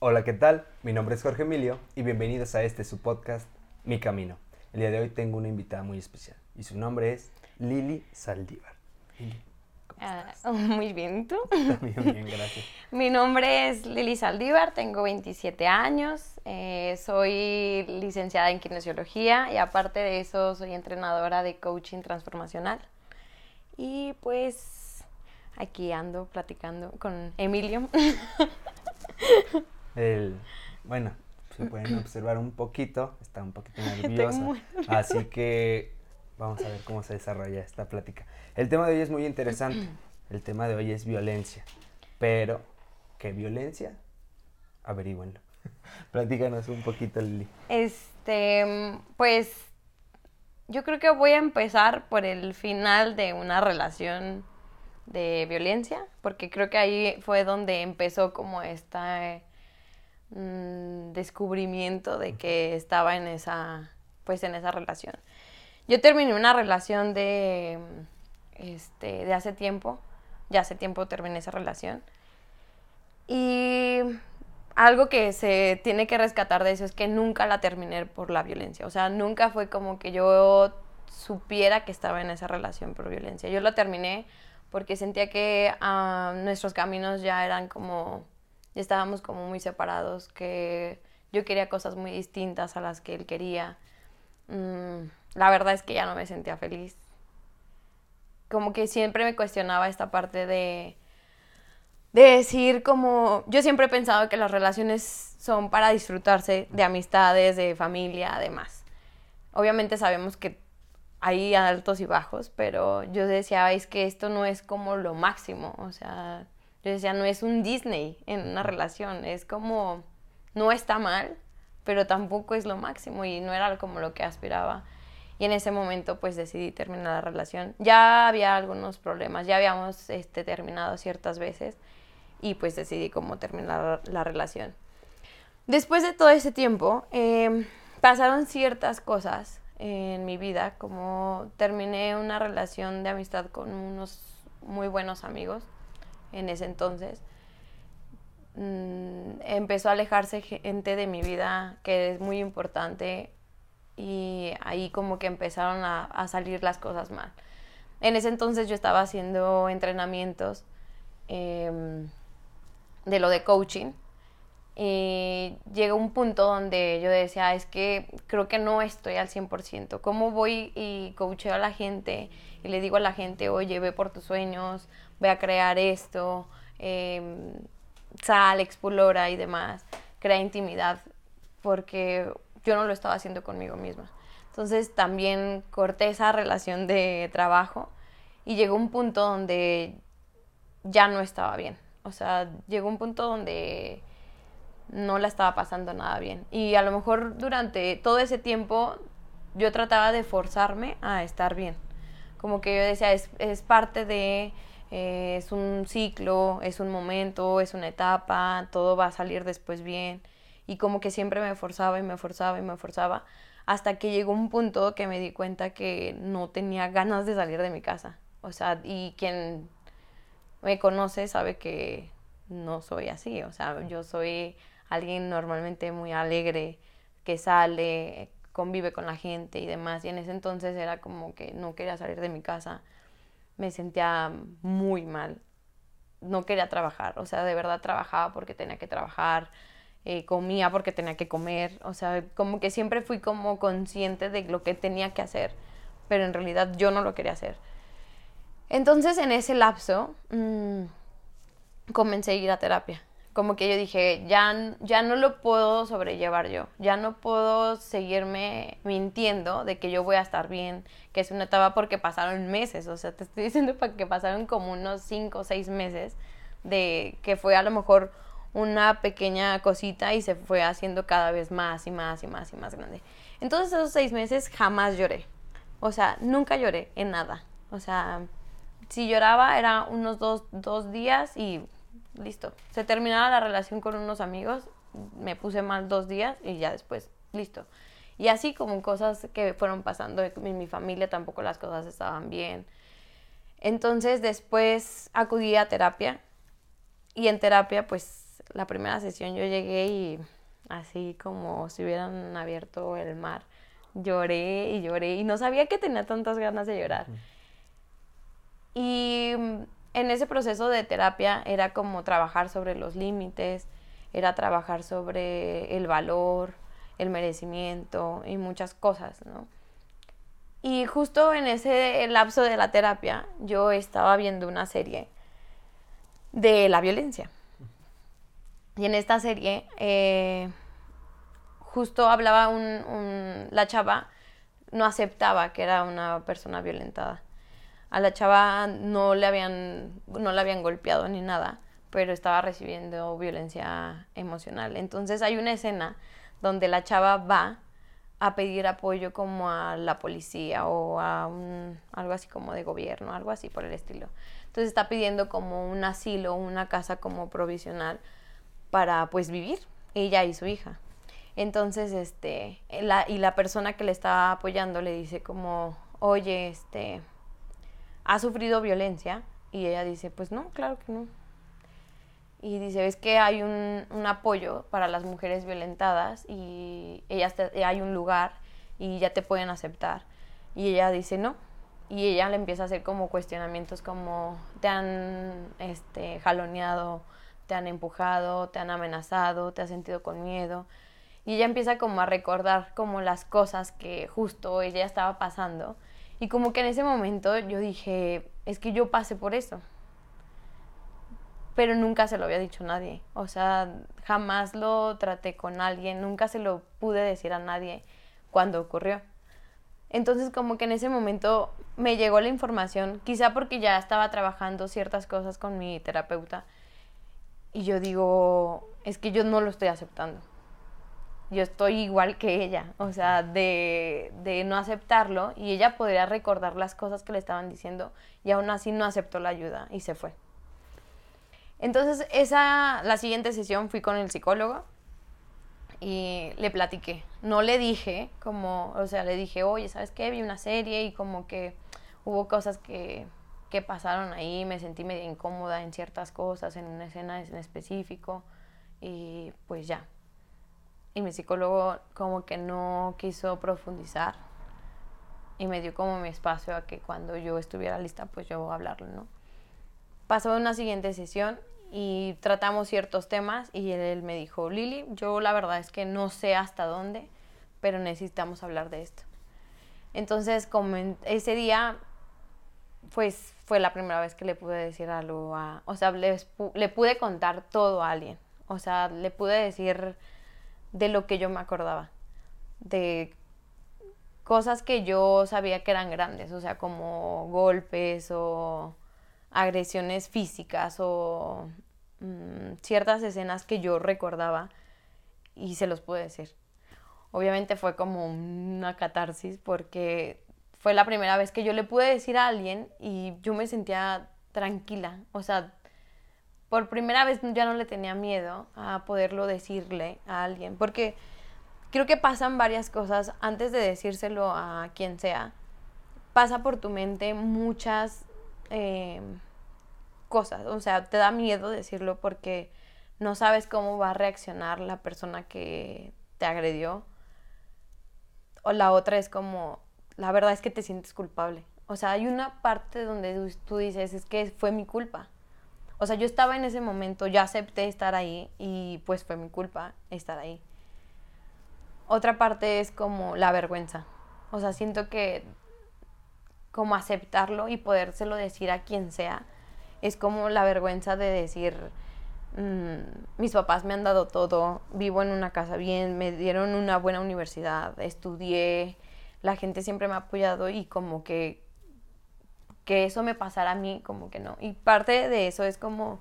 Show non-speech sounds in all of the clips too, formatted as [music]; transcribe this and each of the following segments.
Hola, ¿qué tal? Mi nombre es Jorge Emilio y bienvenidos a este su podcast, Mi Camino. El día de hoy tengo una invitada muy especial y su nombre es Lili Saldívar. Lili, ¿cómo Ah, estás? [laughs] muy bien, ¿y ¿tú? También bien, [laughs] gracias. Mi nombre es Lili Saldívar, tengo 27 años, eh, soy licenciada en kinesiología y aparte de eso soy entrenadora de coaching transformacional. Y pues aquí ando platicando con Emilio. [laughs] El, bueno, se pueden observar un poquito, está un poquito [laughs] nerviosa, así que vamos a ver cómo se desarrolla esta plática. El tema de hoy es muy interesante, [clears throat] el tema de hoy es violencia, pero ¿qué violencia? Averígüenlo. [laughs] Platícanos un poquito, Lili. Este, pues yo creo que voy a empezar por el final de una relación de violencia, porque creo que ahí fue donde empezó como este descubrimiento de que estaba en esa, pues en esa relación. Yo terminé una relación de, este, de hace tiempo, ya hace tiempo terminé esa relación. Y algo que se tiene que rescatar de eso es que nunca la terminé por la violencia. O sea, nunca fue como que yo supiera que estaba en esa relación por violencia. Yo la terminé porque sentía que ah, nuestros caminos ya eran como, estábamos como muy separados, que yo quería cosas muy distintas a las que él quería. Mm, la verdad es que ya no me sentía feliz. Como que siempre me cuestionaba esta parte de de decir como yo siempre he pensado que las relaciones son para disfrutarse de amistades, de familia, además. Obviamente sabemos que hay altos y bajos, pero yo decía, es que esto no es como lo máximo, o sea, yo decía, no es un Disney en una relación, es como, no está mal, pero tampoco es lo máximo y no era como lo que aspiraba. Y en ese momento pues decidí terminar la relación. Ya había algunos problemas, ya habíamos este, terminado ciertas veces y pues decidí cómo terminar la relación. Después de todo ese tiempo, eh, pasaron ciertas cosas en mi vida, como terminé una relación de amistad con unos muy buenos amigos en ese entonces. Mm, empezó a alejarse gente de mi vida que es muy importante y ahí como que empezaron a, salir las cosas mal. En ese entonces yo estaba haciendo entrenamientos eh, de lo de coaching. Y llegó un punto donde yo decía, es que creo que no estoy al 100%. ¿Cómo voy y coacheo a la gente y le digo a la gente, oye, ve por tus sueños, voy a crear esto, eh, sal, explora y demás, crea intimidad? Porque yo no lo estaba haciendo conmigo misma. Entonces también corté esa relación de trabajo y llegó un punto donde ya no estaba bien. O sea, llegó un punto donde no la estaba pasando nada bien. Y a lo mejor durante todo ese tiempo yo trataba de forzarme a estar bien. Como que yo decía, es, es parte de, eh, es un ciclo, es un momento, es una etapa, todo va a salir después bien. Y como que siempre me forzaba y me forzaba y me forzaba. Hasta que llegó un punto que me di cuenta que no tenía ganas de salir de mi casa. O sea, y quien me conoce sabe que no soy así, o sea, yo soy alguien normalmente muy alegre, que sale, convive con la gente y demás, y en ese entonces era como que no quería salir de mi casa, me sentía muy mal, no quería trabajar, o sea, de verdad trabajaba porque tenía que trabajar, eh, comía porque tenía que comer, o sea, como que siempre fui como consciente de lo que tenía que hacer, pero en realidad yo no lo quería hacer. Entonces en ese lapso mmm, comencé a ir a terapia. Como que yo dije, ya, ya no lo puedo sobrellevar yo, ya no puedo seguirme mintiendo de que yo voy a estar bien, que es una etapa porque pasaron meses, o sea, te estoy diciendo que pasaron como unos 5 o 6 meses de que fue a lo mejor una pequeña cosita y se fue haciendo cada vez más y más y más y más grande. Entonces esos seis meses jamás lloré, o sea, nunca lloré en nada, o sea, si lloraba era unos dos, dos, días y listo. Se terminaba la relación con unos amigos, me puse mal dos días y ya después, listo. Y así como cosas que fueron pasando en mi familia, tampoco las cosas estaban bien. Entonces después acudí a terapia y en terapia pues la primera sesión yo llegué y así como si hubieran abierto el mar, lloré y lloré y no sabía que tenía tantas ganas de llorar. Y mm, en ese proceso de terapia era como trabajar sobre los límites, era trabajar sobre el valor, el merecimiento y muchas cosas, ¿no? Y justo en ese lapso de la terapia yo estaba viendo una serie de la violencia. Y en esta serie eh, justo hablaba un, la chava no aceptaba que era una persona violentada. A la chava no le habían, no habían golpeado ni nada, pero estaba recibiendo violencia emocional. Entonces hay una escena donde la chava va a pedir apoyo como a la policía o a un, algo así como de gobierno, algo así por el estilo. Entonces está pidiendo como un asilo, una casa como provisional para pues vivir, ella y su hija. Entonces, este, la, y la persona que le está apoyando le dice como, oye, este, ¿ha sufrido violencia? Y ella dice, pues no, claro que no. Y dice, es que hay un, un apoyo para las mujeres violentadas y ellas hay un lugar y ya te pueden aceptar. Y ella dice, no. Y ella le empieza a hacer como cuestionamientos como, te han este, jaloneado, te han empujado, te han amenazado, te has sentido con miedo. Y ella empieza como a recordar como las cosas que justo ella estaba pasando. Y como que en ese momento yo dije, es que yo pasé por eso. Pero nunca se lo había dicho a nadie. O sea, jamás lo traté con alguien, nunca se lo pude decir a nadie cuando ocurrió. Entonces como que en ese momento me llegó la información, quizá porque ya estaba trabajando ciertas cosas con mi terapeuta. Y yo digo, es que yo no lo estoy aceptando yo estoy igual que ella, o sea, de, de, no aceptarlo y ella podría recordar las cosas que le estaban diciendo y aún así no aceptó la ayuda y se fue. Entonces, esa, la siguiente sesión fui con el psicólogo y le platiqué. No le dije como, o sea, le dije, oye, ¿sabes qué? Vi una serie y como que hubo cosas que, que pasaron ahí, me sentí medio incómoda en ciertas cosas, en una escena en específico y pues ya, y mi psicólogo como que no quiso profundizar y me dio como mi espacio a que cuando yo estuviera lista pues yo hablarlo, ¿no? Pasó una siguiente sesión y tratamos ciertos temas y él, me dijo, Lili, yo la verdad es que no sé hasta dónde, pero necesitamos hablar de esto. Entonces, ese día, pues fue la primera vez que le pude decir algo a, o sea, le pude contar todo a alguien. O sea, le pude decir de lo que yo me acordaba, de cosas que yo sabía que eran grandes, o sea, como golpes o agresiones físicas o mm, ciertas escenas que yo recordaba y se los pude decir. Obviamente fue como una catarsis porque fue la primera vez que yo le pude decir a alguien y yo me sentía tranquila, o sea, por primera vez ya no le tenía miedo a poderlo decirle a alguien, porque creo que pasan varias cosas antes de decírselo a quien sea. Pasa por tu mente muchas eh, cosas, o sea, te da miedo decirlo porque no sabes cómo va a reaccionar la persona que te agredió. O la otra es como, la verdad es que te sientes culpable. O sea, hay una parte donde tú dices, es que fue mi culpa o sea, yo estaba en ese momento, ya acepté estar ahí y pues fue mi culpa estar ahí. Otra parte es como la vergüenza. O sea, siento que como aceptarlo y podérselo decir a quien sea, es como la vergüenza de decir, mm, mis papás me han dado todo, vivo en una casa bien, me dieron una buena universidad, estudié, la gente siempre me ha apoyado y como que que eso me pasara a mí, como que no. Y parte de eso es como,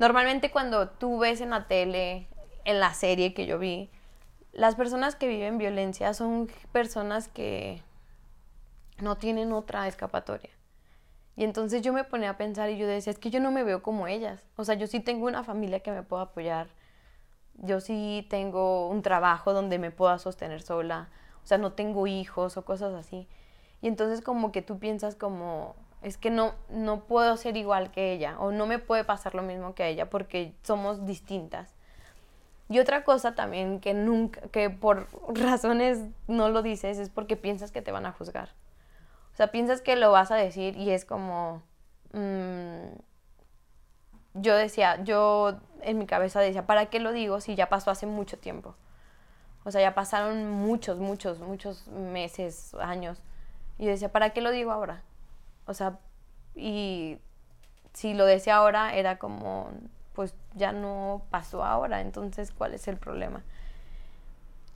normalmente cuando tú ves en la tele, en la serie que yo vi, las personas que viven violencia son personas que no tienen otra escapatoria. Y entonces yo me ponía a pensar y yo decía, es que yo no me veo como ellas. O sea, yo sí tengo una familia que me pueda apoyar. Yo sí tengo un trabajo donde me pueda sostener sola. O sea, no tengo hijos o cosas así. Y entonces como que tú piensas como, Es que no, no puedo ser igual que ella o no me puede pasar lo mismo que ella porque somos distintas. Y otra cosa también que nunca, que por [laughs] razones no lo dices es porque piensas que te van a juzgar. O sea, piensas que lo vas a decir y es como... Mm, yo decía, yo en mi cabeza decía, ¿para qué lo digo si ya pasó hace mucho tiempo? O sea, ya pasaron muchos, muchos, muchos meses, años. Y yo decía, ¿para qué lo digo ahora? O sea, y si lo decía ahora era como, pues ya no pasó ahora, entonces, ¿cuál es el problema?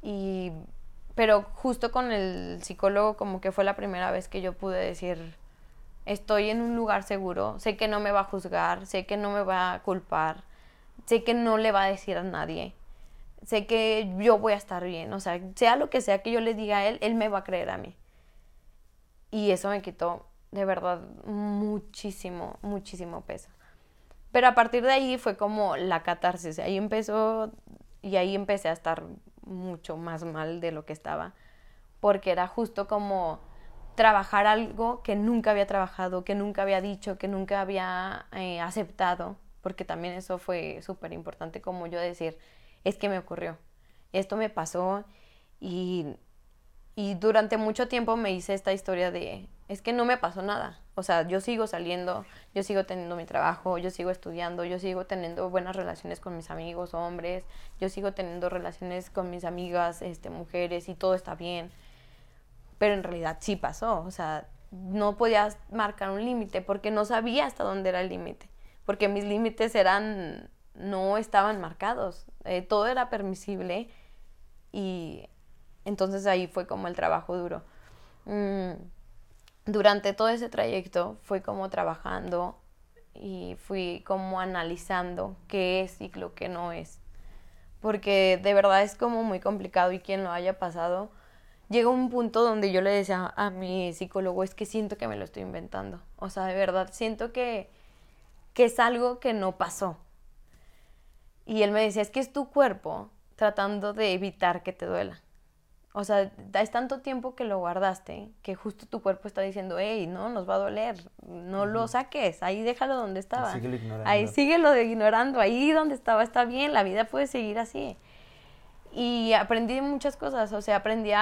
Y, pero justo con el psicólogo como que fue la primera vez que yo pude decir, estoy en un lugar seguro, sé que no me va a juzgar, sé que no me va a culpar, sé que no le va a decir a nadie, sé que yo voy a estar bien, o sea, sea lo que sea que yo le diga a él, él me va a creer a mí. Y eso me quitó de verdad muchísimo, muchísimo peso. Pero a partir de ahí fue como la catarsis, ahí empezó y ahí empecé a estar mucho más mal de lo que estaba, porque era justo como trabajar algo que nunca había trabajado, que nunca había dicho, que nunca había eh, aceptado, porque también eso fue súper importante como yo decir, es que me ocurrió, esto me pasó y, y durante mucho tiempo me hice esta historia de, es que no me pasó nada, o sea, yo sigo saliendo, yo sigo teniendo mi trabajo, yo sigo estudiando, yo sigo teniendo buenas relaciones con mis amigos hombres, yo sigo teniendo relaciones con mis amigas este, mujeres y todo está bien. Pero en realidad sí pasó, o sea, no podías marcar un límite porque no sabía hasta dónde era el límite, porque mis límites eran, no estaban marcados, eh, todo era permisible y entonces ahí fue como el trabajo duro. Mm, durante todo ese trayecto fui como trabajando y fui como analizando qué es y lo que no es, porque de verdad es como muy complicado y quien lo haya pasado, llega un punto donde yo le decía a mi psicólogo, es que siento que me lo estoy inventando. O sea, de verdad, siento que, que es algo que no pasó. Y él me decía, es que es tu cuerpo tratando de evitar que te duela. O sea, es tanto tiempo que lo guardaste que justo tu cuerpo está diciendo, hey, no, nos va a doler, no lo saques, ahí déjalo donde estaba. Ahí síguelo ignorando, ahí donde estaba está bien, la vida puede seguir así. Y aprendí muchas cosas, o sea, aprendí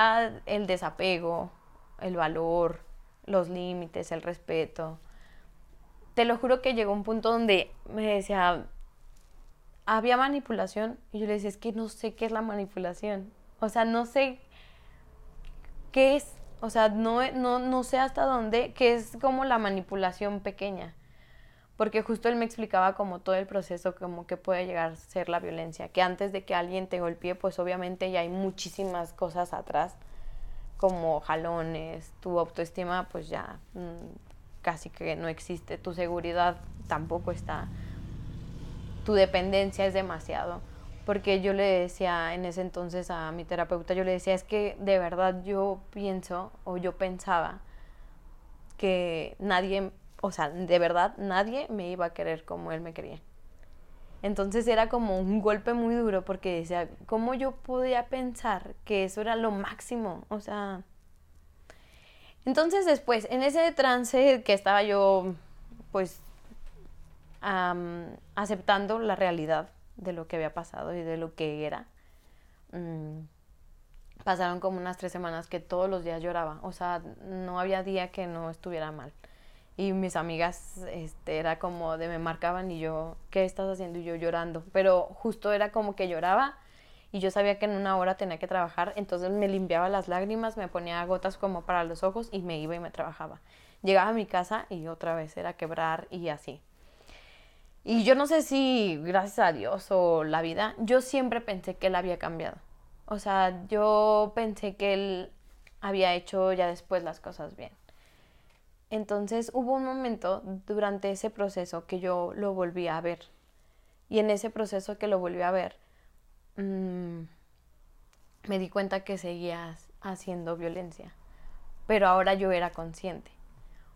el desapego, el valor, los límites, el respeto. Te lo juro que llegó un punto donde me decía, había manipulación y yo le decía, es que no sé qué es la manipulación. O sea, no sé qué es. O sea, no, no, no sé hasta dónde, que es como la manipulación pequeña porque justo él me explicaba como todo el proceso, como que puede llegar a ser la violencia, que antes de que alguien te golpee, pues obviamente ya hay muchísimas cosas atrás, como jalones, tu autoestima pues ya mm, casi que no existe, tu seguridad tampoco está, tu dependencia es demasiado, porque yo le decía en ese entonces a mi terapeuta, yo le decía, es que de verdad yo pienso o yo pensaba que nadie o sea, de verdad nadie me iba a querer como él me quería. Entonces era como un golpe muy duro porque decía, ¿cómo yo podía pensar que eso era lo máximo? O sea... Entonces después, en ese trance que estaba yo, pues, aceptando la realidad de lo que había pasado y de lo que era, mm, pasaron como unas tres semanas que todos los días lloraba. O sea, no había día que no estuviera mal. Y mis amigas este, era como de me marcaban y yo, ¿qué estás haciendo? Y yo llorando. Pero justo era como que lloraba y yo sabía que en una hora tenía que trabajar, entonces me limpiaba las lágrimas, me ponía gotas como para los ojos y me iba y me trabajaba. Llegaba a mi casa y otra vez era quebrar y así. Y yo no sé si gracias a Dios o la vida, yo siempre pensé que él había cambiado. O sea, yo pensé que él había hecho ya después las cosas bien. Entonces hubo un momento durante ese proceso que yo lo volví a ver. Y en ese proceso que lo volví a ver, mm, me di cuenta que seguía haciendo violencia. Pero ahora yo era consciente.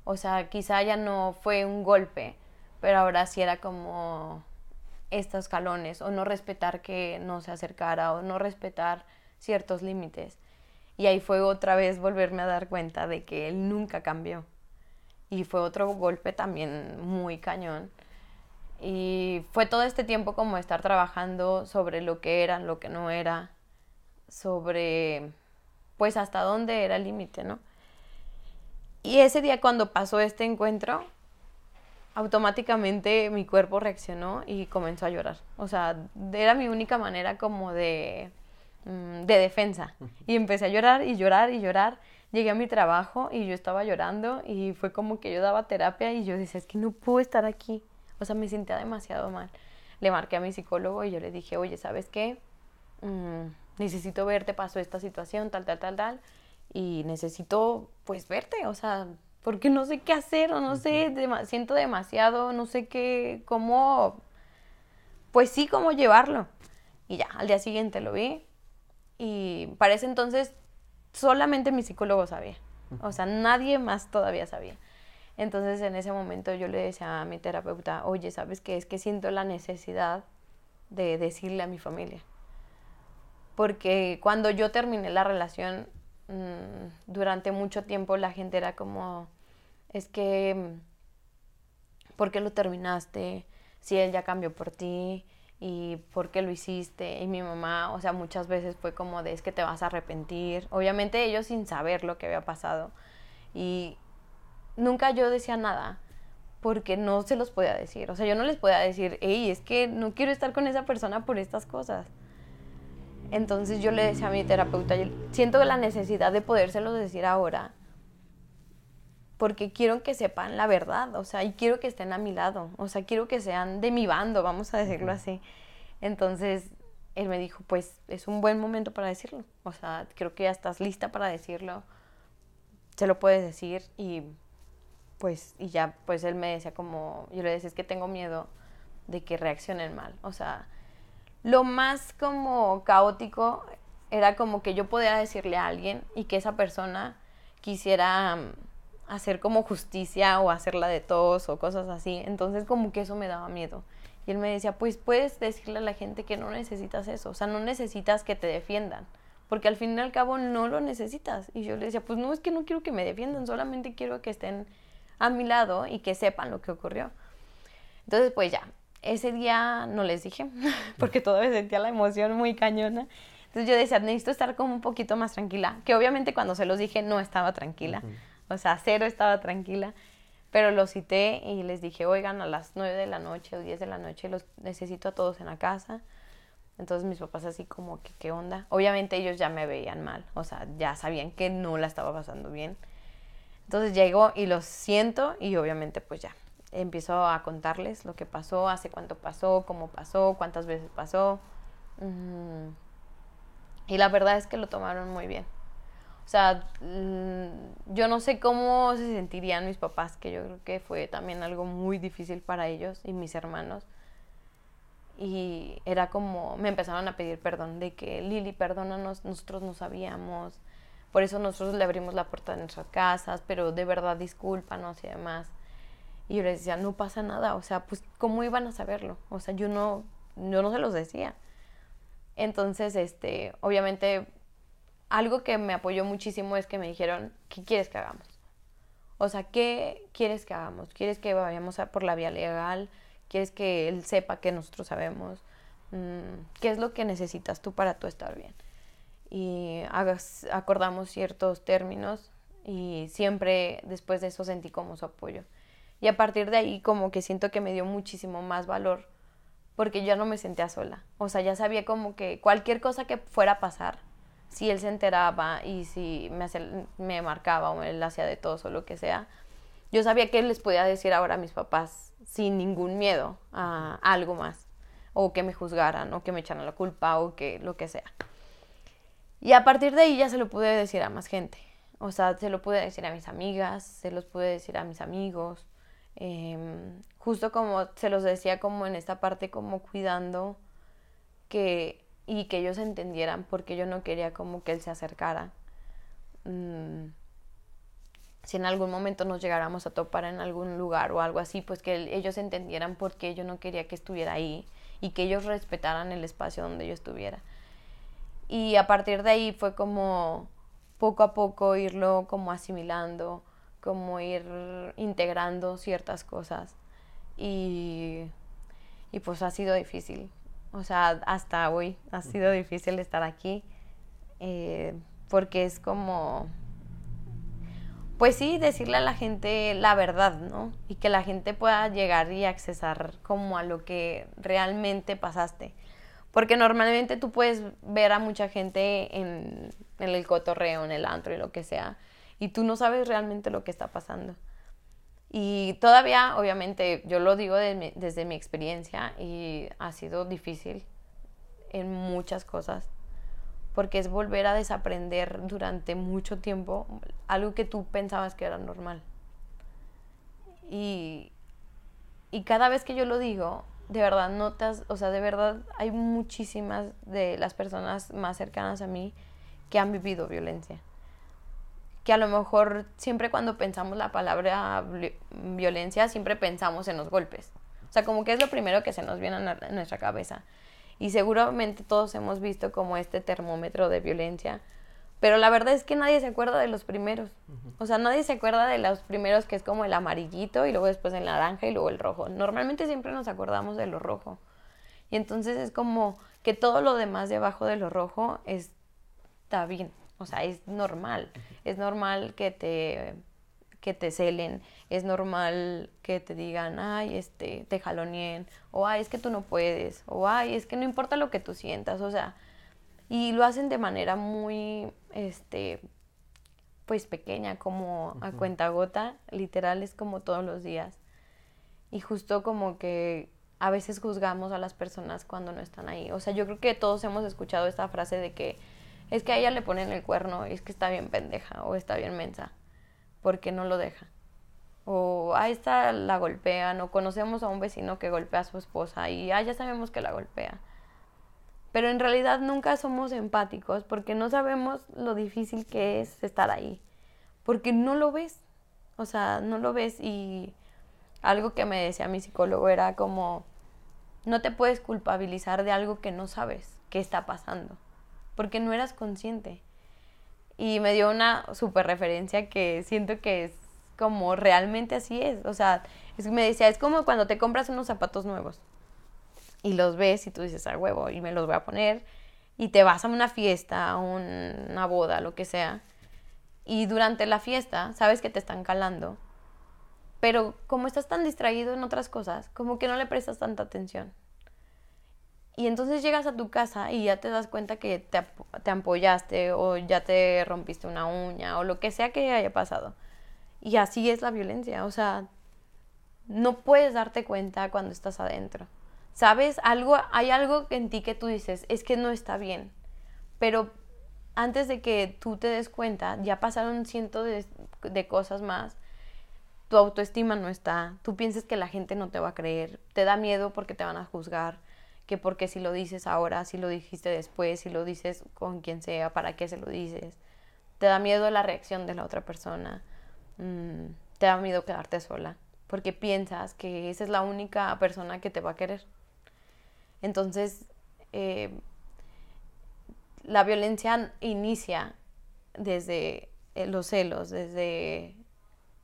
O sea, quizá ya no fue un golpe, pero ahora sí era como estos escalones, o no respetar que no se acercara, o no respetar ciertos límites. Y ahí fue otra vez volverme a dar cuenta de que él nunca cambió y fue otro golpe también muy cañón. Y fue todo este tiempo como estar trabajando sobre lo que era, lo que no era, sobre pues hasta dónde era el límite, ¿no? Y ese día cuando pasó este encuentro, automáticamente mi cuerpo reaccionó y comenzó a llorar. O sea, era mi única manera como de, mm, de defensa. Y empecé a llorar y llorar y llorar. Llegué a mi trabajo y yo estaba llorando y fue como que yo daba terapia y yo decía, es que no puedo estar aquí. O sea, me sentía demasiado mal. Le marqué a mi psicólogo y yo le dije, oye, ¿sabes qué? Mm, necesito verte, pasó esta situación, tal, tal, tal, tal. Y necesito, pues, verte, o sea, porque no sé qué hacer o no sé, siento demasiado, no sé qué, cómo, pues sí, cómo llevarlo. Y ya, al día siguiente lo vi y para ese entonces solamente mi psicólogo sabía, o sea, nadie más todavía sabía. Entonces en ese momento yo le decía a mi terapeuta, oye, ¿sabes qué? Es que siento la necesidad de decirle a mi familia. Porque cuando yo terminé la relación, mm, durante mucho tiempo la gente era como, es que, mm, ¿por qué lo terminaste? Si él ya cambió por ti y por qué lo hiciste. Y mi mamá, o sea, muchas veces fue como de, es que te vas a arrepentir. Obviamente ellos sin saber lo que había pasado. Y nunca yo decía nada porque no se los podía decir. O sea, yo no les podía decir, hey, es que no quiero estar con esa persona por estas cosas. Entonces yo le decía a mi terapeuta, siento la necesidad de podérselos decir ahora, porque quiero que sepan la verdad, o sea, y quiero que estén a mi lado, o sea, quiero que sean de mi bando, vamos a decirlo así. Entonces él me dijo, pues es un buen momento para decirlo, o sea, creo que ya estás lista para decirlo, se lo puedes decir y pues, y ya, pues él me decía como, yo le decía, es que tengo miedo de que reaccionen mal. O sea, lo más como caótico era como que yo pudiera decirle a alguien y que esa persona quisiera hacer como justicia o hacerla de todos o cosas así. Entonces como que eso me daba miedo. Y él me decía, pues puedes decirle a la gente que no necesitas eso, o sea, no necesitas que te defiendan, porque al fin y al cabo no lo necesitas. Y yo le decía, pues no, es que no quiero que me defiendan, solamente quiero que estén a mi lado y que sepan lo que ocurrió. Entonces, pues ya, ese día no les dije, [laughs] porque todavía sentía la emoción muy cañona. Entonces yo decía, necesito estar como un poquito más tranquila, que obviamente cuando se los dije no estaba tranquila, o sea, cero estaba tranquila, pero los cité y les dije, oigan, a las 9 de la noche o 10 de la noche los necesito a todos en la casa. Entonces mis papás así como que, ¿qué onda? Obviamente ellos ya me veían mal, o sea, ya sabían que no la estaba pasando bien. Entonces llego y los siento y obviamente pues ya empiezo a contarles lo que pasó, hace cuánto pasó, cómo pasó, cuántas veces pasó. Y la verdad es que lo tomaron muy bien. O sea, mm, yo no sé cómo se sentirían mis papás, que yo creo que fue también algo muy difícil para ellos y mis hermanos. Y era como, me empezaron a pedir perdón de que, Lili, perdónanos, nosotros no sabíamos, por eso nosotros le abrimos la puerta de nuestras casas, pero de verdad discúlpanos y demás. Y yo les decía, no pasa nada, o sea, pues ¿cómo iban a saberlo? O sea, yo no, yo no se los decía. Entonces, este, obviamente, algo que me apoyó muchísimo es que me dijeron, ¿qué quieres que hagamos? O sea, ¿qué quieres que hagamos? ¿Quieres que vayamos por la vía legal? ¿Quieres que él sepa que nosotros sabemos? Mm, ¿Qué es lo que necesitas tú para tú estar bien? y acordamos ciertos términos y siempre después de eso sentí como su apoyo. Y a partir de ahí como que siento que me dio muchísimo más valor porque ya no me sentía sola. O sea, ya sabía como que cualquier cosa que fuera a pasar, si él se enteraba y si me, me marcaba o él hacía de todo o lo que sea, yo sabía que les podía decir ahora a mis papás sin ningún miedo a algo más. O que me juzgaran, o que me echaran la culpa, o que lo que sea. Y a partir de ahí ya se lo pude decir a más gente. O sea, se lo pude decir a mis amigas, se los pude decir a mis amigos. Em, justo como se los decía como en esta parte como cuidando que y que ellos entendieran porque yo no quería como que él se acercara. Mm, si en algún momento nos llegáramos a topar en algún lugar o algo así, pues que ellos entendieran por qué yo no quería que estuviera ahí y que ellos respetaran el espacio donde yo estuviera. Y a partir de ahí fue como poco a poco irlo como asimilando, como ir integrando ciertas cosas y, y pues ha sido difícil. O sea, hasta hoy ha sido difícil estar aquí eh, porque es como, pues sí, decirle a la gente la verdad, ¿no? Y que la gente pueda llegar y accesar como a lo que realmente pasaste. Porque normalmente tú puedes ver a mucha gente en, en el cotorreo, en el antro y lo que sea, y tú no sabes realmente lo que está pasando. Y todavía, obviamente, yo lo digo desde mi experiencia y ha sido difícil en muchas cosas, porque es volver a desaprender durante mucho tiempo algo que tú pensabas que era normal. Y, y cada vez que yo lo digo, de verdad notas, o sea, de verdad hay muchísimas de las personas más cercanas a mí que han vivido violencia que a lo mejor siempre cuando pensamos la palabra violencia, siempre pensamos en los golpes. O sea, como que es lo primero que se nos viene a nuestra cabeza. Y seguramente todos hemos visto como este termómetro de violencia, pero la verdad es que nadie se acuerda de los primeros. O sea, nadie se acuerda de los primeros que es como el amarillito y luego después el naranja y luego el rojo. Normalmente siempre nos acordamos de lo rojo. Y entonces es como que todo lo demás debajo de lo rojo está bien. O sea, es normal. Es normal que te, que te celen. Es normal que te digan, ay, este, te jalonien. O, ay, es que tú no puedes. O, ay, es que no importa lo que tú sientas. O sea, y lo hacen de manera muy, este, pues pequeña, como a cuenta gota. Literal, es como todos los días. Y justo como que a veces juzgamos a las personas cuando no están ahí. O sea, yo creo que todos hemos escuchado esta frase de que es que a ella le ponen el cuerno es que está bien pendeja o está bien mensa, porque no lo deja. O a esta la golpean, o conocemos a un vecino que golpea a su esposa y ya sabemos que la golpea. Pero en realidad nunca somos empáticos porque no sabemos lo difícil que es estar ahí, porque no lo ves. O sea, no lo ves y algo que me decía mi psicólogo era como, no te puedes culpabilizar de algo que no sabes que está pasando porque no eras consciente. Y me dio una super referencia que siento que es como realmente así es. O sea, es, me decía, es como cuando te compras unos zapatos nuevos y los ves y tú dices, ah, huevo, y me los voy a poner. Y te vas a una fiesta, a una boda, lo que sea. Y durante la fiesta sabes que te están calando. Pero como estás tan distraído en otras cosas, como que no le prestas tanta atención. Y entonces llegas a tu casa y ya te das cuenta que te, te ampollaste o ya te rompiste una uña o lo que sea que haya pasado. Y así es la violencia, o sea, no puedes darte cuenta cuando estás adentro. ¿Sabes? Algo, hay algo en ti que tú dices, es que no está bien. Pero antes de que tú te des cuenta, ya pasaron cientos de, de cosas más. Tu autoestima no está. Tú piensas que la gente no te va a creer. Te da miedo porque te van a juzgar que porque si lo dices ahora, si lo dijiste después, si lo dices con quien sea, para qué se lo dices. Te da miedo la reacción de la otra persona. Mm, te da miedo quedarte sola, porque piensas que esa es la única persona que te va a querer. Entonces, eh, la violencia inicia desde eh, los celos, desde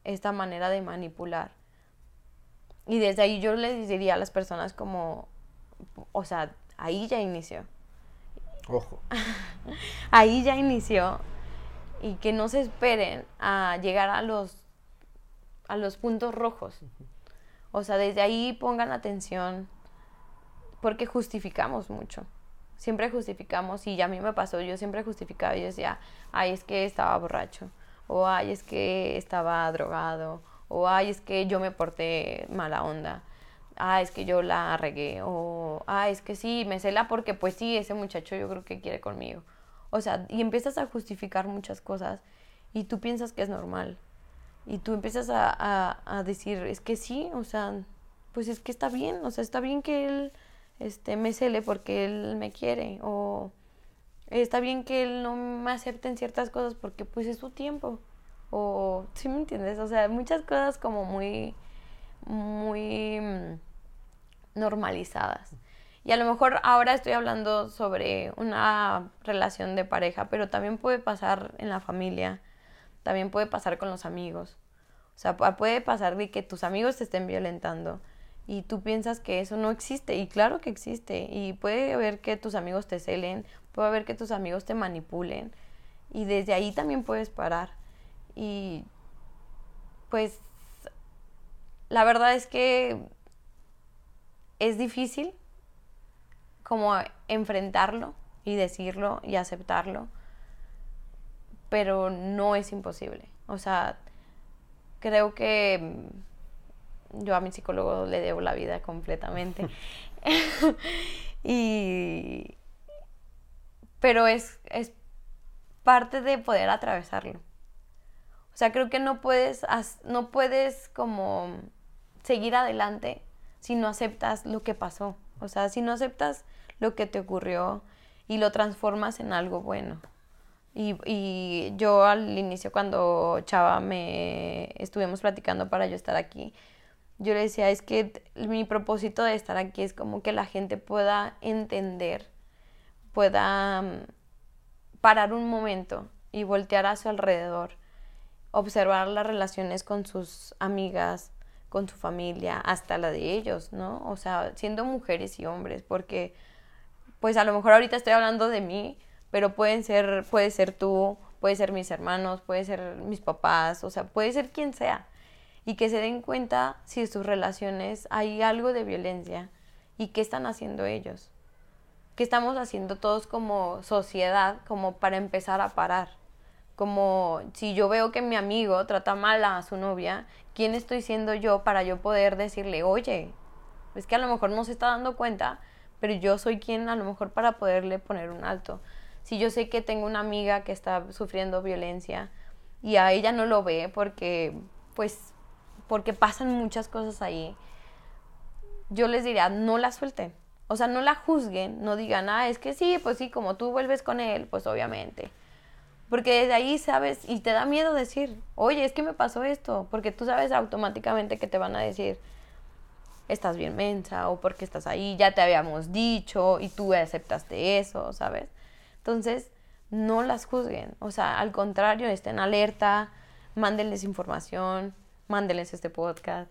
esta manera de manipular. Y desde ahí yo les diría a las personas como o sea, ahí ya inició. Ojo. [laughs] ahí ya inició y que no se esperen a llegar a los a los puntos rojos. O sea, desde ahí pongan atención porque justificamos mucho. Siempre justificamos y ya a mí me pasó, yo siempre justificaba y decía, ay, es que estaba borracho, o ay, es que estaba drogado, o ay, es que yo me porté mala onda ah, es que yo la regué, o ah, es que sí, me cela porque pues sí, ese muchacho yo creo que quiere conmigo. O sea, y empiezas a justificar muchas cosas y tú piensas que es normal. Y tú empiezas a, a, decir, es que sí, o sea, pues es que está bien, o sea, está bien que él este, me cele porque él me quiere, o está bien que él no me acepte en ciertas cosas porque pues es su tiempo, o, ¿sí me entiendes? O sea, muchas cosas como muy muy mm, normalizadas. Y a lo mejor ahora estoy hablando sobre una relación de pareja, pero también puede pasar en la familia, también puede pasar con los amigos. O sea, puede pasar de que tus amigos te estén violentando y tú piensas que eso no existe y claro que existe y puede haber que tus amigos te celen, puede haber que tus amigos te manipulen y desde ahí también puedes parar y pues la verdad es que es difícil como enfrentarlo y decirlo y aceptarlo, pero no es imposible. O sea, creo que yo a mi psicólogo le debo la vida completamente. [laughs] [laughs] y pero es, es parte de poder atravesarlo. O sea, creo que no puedes, no puedes como seguir adelante si no aceptas lo que pasó. O sea, si no aceptas lo que te ocurrió y lo transformas en algo bueno. Y, y, yo al inicio cuando Chava me estuvimos platicando para yo estar aquí, yo le decía, es que mi propósito de estar aquí es como que la gente pueda entender, pueda mm, parar un momento y voltear a su alrededor, observar las relaciones con sus amigas, con su familia, hasta la de ellos, ¿no? O sea, siendo mujeres y hombres, porque pues a lo mejor ahorita estoy hablando de mí, pero pueden ser, puede ser tú, puede ser mis hermanos, puede ser mis papás, o sea, puede ser quien sea. Y que se den cuenta si en sus relaciones hay algo de violencia y qué están haciendo ellos. ¿Qué estamos haciendo todos como sociedad como para empezar a parar? Como si yo veo que mi amigo trata mal a su novia, ¿quién estoy siendo yo para yo poder decirle, oye, es que a lo mejor no se está dando cuenta, pero yo soy quien a lo mejor para poderle poner un alto? si yo sé que tengo una amiga que está sufriendo violencia y a ella no lo ve porque pues porque pasan muchas cosas ahí, yo les diría, no la suelten. O sea, no la juzguen, no digan, ah, es que sí, pues sí, como tú vuelves con él, pues obviamente. Porque desde ahí sabes y te da miedo decir, oye, es que me pasó esto, porque tú sabes automáticamente que te van a decir, estás bien mensa o porque estás ahí, ya te habíamos dicho y tú aceptaste eso, ¿sabes? Entonces, no las juzguen, o sea, al contrario, estén alerta, mándenles información, mándenles este podcast,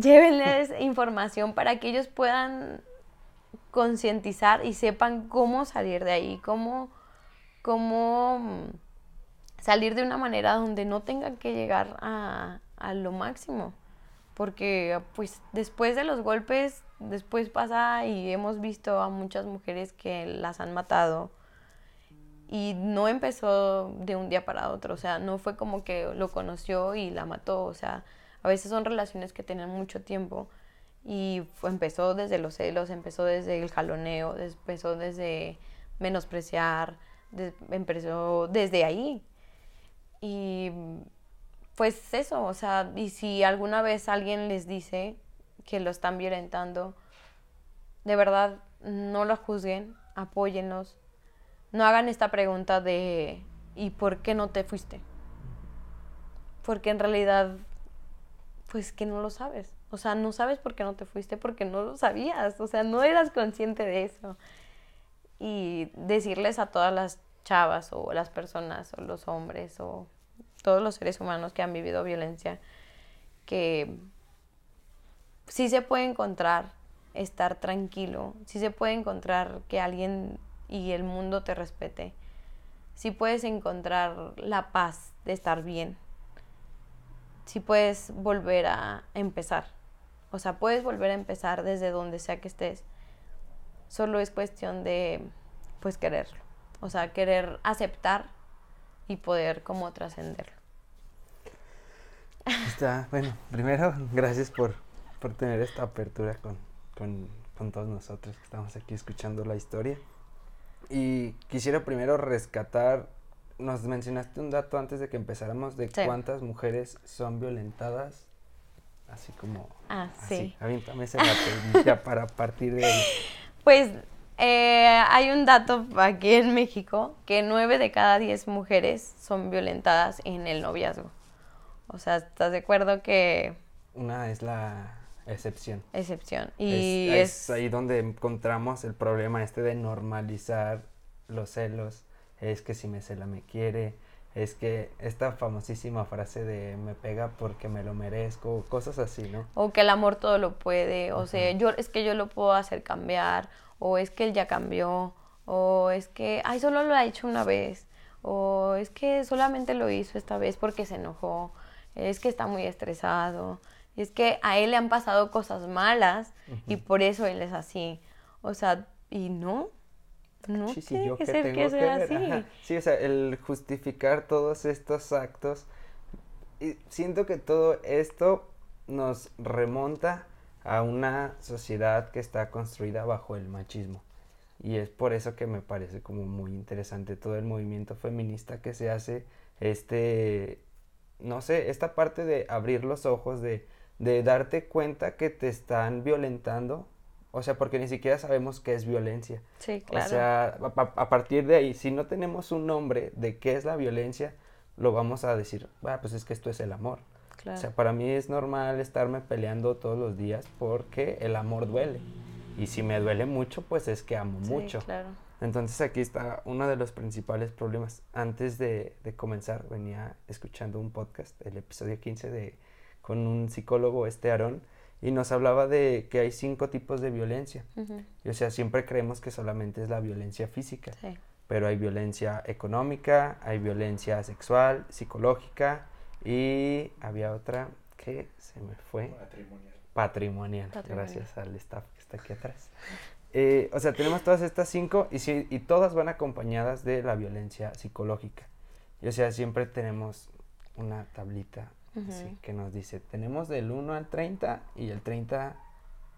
llévenles [laughs] información para que ellos puedan concientizar y sepan cómo salir de ahí, cómo, cómo salir de una manera donde no tengan que llegar a, a lo máximo. Porque pues después de los golpes después pasa y hemos visto a muchas mujeres que las han matado y no empezó de un día para otro, o sea, no fue como que lo conoció y la mató, o sea, a veces son relaciones que tienen mucho tiempo y empezó desde los celos, empezó desde el jaloneo, empezó desde menospreciar, empezó desde ahí. Y pues eso, o sea, y si alguna vez alguien les dice que lo están violentando, de verdad no lo juzguen, apóyenlos. No hagan esta pregunta de ¿y por qué no te fuiste? Porque en realidad, pues que no lo sabes. O sea, no sabes por qué no te fuiste porque no lo sabías. O sea, no eras consciente de eso. Y decirles a todas las chavas o las personas o los hombres o todos los seres humanos que han vivido violencia que sí se puede encontrar estar tranquilo, sí se puede encontrar que alguien y el mundo te respete, sí puedes encontrar la paz de estar bien, sí puedes volver a empezar, o sea, puedes volver a empezar desde donde sea que estés, solo es cuestión de pues quererlo, o sea, querer aceptar y poder como trascenderlo. Está, bueno, primero, [laughs] gracias por por tener esta apertura con, con, todos nosotros que estamos aquí escuchando la historia. Y quisiera primero rescatar, nos mencionaste un dato antes de que empezáramos de cuántas mujeres son violentadas, así como... Ah, sí. Avíntame ese dato [laughs] ya para partir de ahí. Pues eh, hay un dato aquí en México que nueve de cada diez mujeres son violentadas en el noviazgo. O sea, ¿estás de acuerdo que... Una es la Excepción. Excepción. Y es, ahí donde encontramos el problema este de normalizar los celos. Es que si me cela me quiere, es que esta famosísima frase de me pega porque me lo merezco, cosas así, ¿no? O que el amor todo lo puede, o sea, yo es que yo lo puedo hacer cambiar, o es que él ya cambió, o es que, ay, solo lo ha hecho una vez, o es que solamente lo hizo esta vez porque se enojó, es que está muy estresado, y es que a él le han pasado cosas malas y por eso él es así. O sea, y no, no Sí, sí, tiene yo que que ser tengo que sea así. ajá. Sí, o sea, el justificar todos estos actos. Y siento que todo esto nos remonta a una sociedad que está construida bajo el machismo. Y es por eso que me parece como muy interesante todo el movimiento feminista que se hace, este, no sé, esta parte de abrir los ojos, de, de darte cuenta que te están violentando, o sea, porque ni siquiera sabemos qué es violencia. Sí, claro. O sea, a, partir de ahí, si no tenemos un nombre de qué es la violencia, lo vamos a decir, "Ah, pues es que esto es el amor. claro. O sea, para mí es normal estarme peleando todos los días porque el amor duele. Y si me duele mucho, pues es que amo Sí, mucho. claro. Entonces aquí está uno de los principales problemas. Antes de, de comenzar, venía escuchando un podcast, el episodio 15 de, con un psicólogo, este Aarón, y nos hablaba de que hay cinco tipos de violencia. Y, o sea, siempre creemos que solamente es la violencia física, Sí. pero hay violencia económica, hay violencia sexual, psicológica y había otra que se me fue. Patrimonial, Patrimonial. gracias al staff que está aquí atrás. Eh, o sea, tenemos todas estas cinco y, sí, y todas van acompañadas de la violencia psicológica. Y o sea, siempre tenemos una tablita que nos dice, tenemos del 1 al 30 y el 30